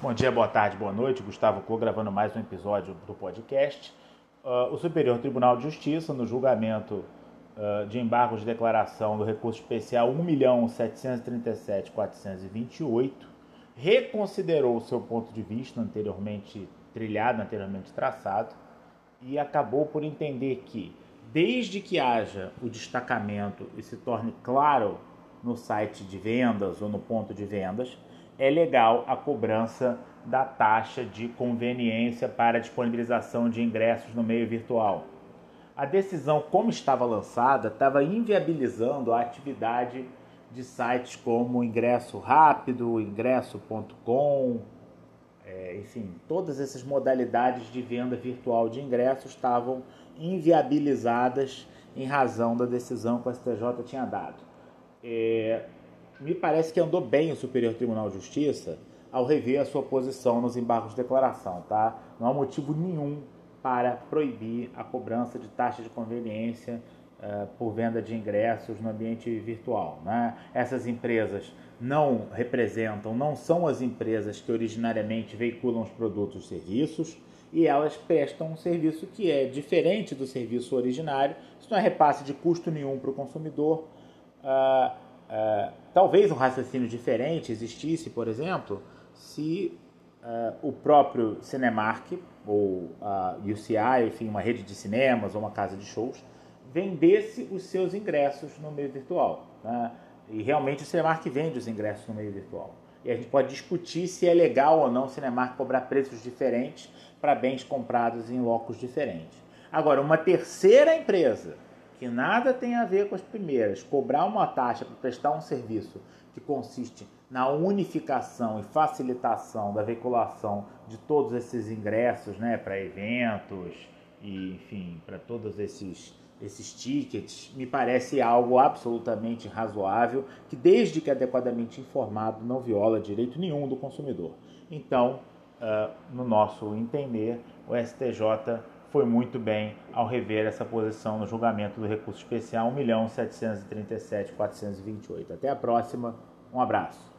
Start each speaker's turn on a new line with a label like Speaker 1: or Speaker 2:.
Speaker 1: Bom dia, boa tarde, boa noite. Gustavo Clô gravando mais um episódio do podcast. Uh, o Superior Tribunal de Justiça, no julgamento uh, de embargo de declaração do recurso especial 1.737.428, reconsiderou o seu ponto de vista anteriormente trilhado, anteriormente traçado, e acabou por entender que, desde que haja o destacamento e se torne claro no site de vendas ou no ponto de vendas, é legal a cobrança da taxa de conveniência para disponibilização de ingressos no meio virtual. A decisão, como estava lançada, estava inviabilizando a atividade de sites como Ingresso Rápido, Ingresso.com, é, enfim, todas essas modalidades de venda virtual de ingressos estavam inviabilizadas em razão da decisão que o STJ tinha dado. É, me parece que andou bem o Superior Tribunal de Justiça ao rever a sua posição nos embargos de declaração, tá? Não há motivo nenhum para proibir a cobrança de taxa de conveniência uh, por venda de ingressos no ambiente virtual. Né? Essas empresas não representam, não são as empresas que originariamente veiculam os produtos e serviços e elas prestam um serviço que é diferente do serviço originário. Isso não é repasse de custo nenhum para o consumidor. Uh, uh, talvez um raciocínio diferente existisse, por exemplo, se uh, o próprio Cinemark ou a UCI, enfim, uma rede de cinemas ou uma casa de shows, vendesse os seus ingressos no meio virtual. Né? E realmente o Cinemark vende os ingressos no meio virtual. E a gente pode discutir se é legal ou não o Cinemark cobrar preços diferentes para bens comprados em locos diferentes. Agora, uma terceira empresa que nada tem a ver com as primeiras, cobrar uma taxa para prestar um serviço que consiste na unificação e facilitação da veiculação de todos esses ingressos, né, para eventos e, enfim, para todos esses esses tickets, me parece algo absolutamente razoável, que desde que adequadamente informado não viola direito nenhum do consumidor. Então, uh, no nosso entender, o STJ foi muito bem ao rever essa posição no julgamento do recurso especial 1.737.428. Até a próxima, um abraço.